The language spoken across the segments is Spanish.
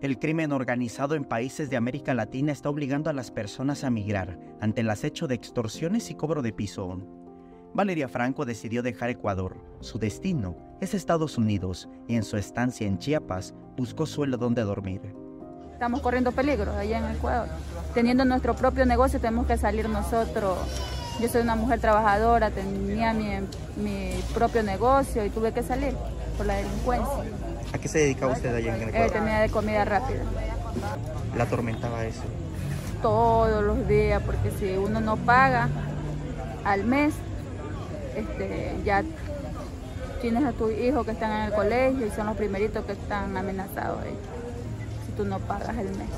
El crimen organizado en países de América Latina está obligando a las personas a migrar ante el acecho de extorsiones y cobro de piso. Valeria Franco decidió dejar Ecuador. Su destino es Estados Unidos y en su estancia en Chiapas buscó suelo donde dormir. Estamos corriendo peligro allá en Ecuador. Teniendo nuestro propio negocio tenemos que salir nosotros. Yo soy una mujer trabajadora, tenía mi, mi propio negocio y tuve que salir por la delincuencia. ¿A qué se dedicaba usted allá en Ecuador? Eh, tenía de comida rápida. ¿La atormentaba eso? Todos los días, porque si uno no paga al mes, este, ya tienes a tus hijos que están en el colegio y son los primeritos que están amenazados ahí, si tú no pagas el mes.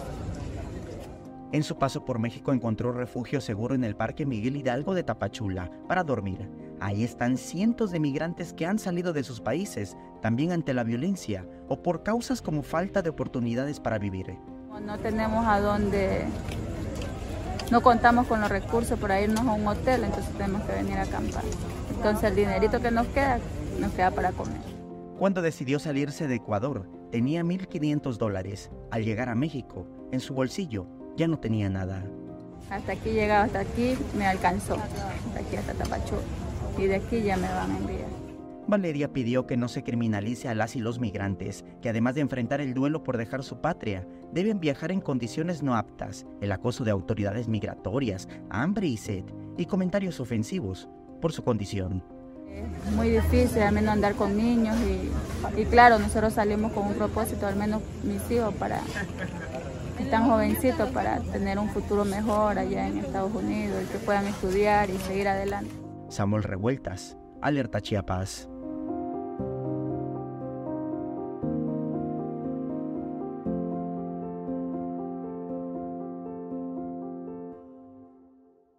En su paso por México encontró refugio seguro en el Parque Miguel Hidalgo de Tapachula para dormir. Ahí están cientos de migrantes que han salido de sus países, también ante la violencia o por causas como falta de oportunidades para vivir. No tenemos a dónde, no contamos con los recursos para irnos a un hotel, entonces tenemos que venir a acampar. Entonces el dinerito que nos queda, nos queda para comer. Cuando decidió salirse de Ecuador, tenía 1.500 dólares. Al llegar a México, en su bolsillo ya no tenía nada. Hasta aquí llegado, hasta aquí me alcanzó, hasta aquí hasta Tapachula. Y de aquí ya me van a enviar. Valeria pidió que no se criminalice a las y los migrantes, que además de enfrentar el duelo por dejar su patria, deben viajar en condiciones no aptas, el acoso de autoridades migratorias, hambre y sed, y comentarios ofensivos por su condición. Es muy difícil al menos andar con niños y, y claro, nosotros salimos con un propósito, al menos mis hijos, para están jovencitos para tener un futuro mejor allá en Estados Unidos y que puedan estudiar y seguir adelante. Samuel Revueltas, Alerta Chiapas.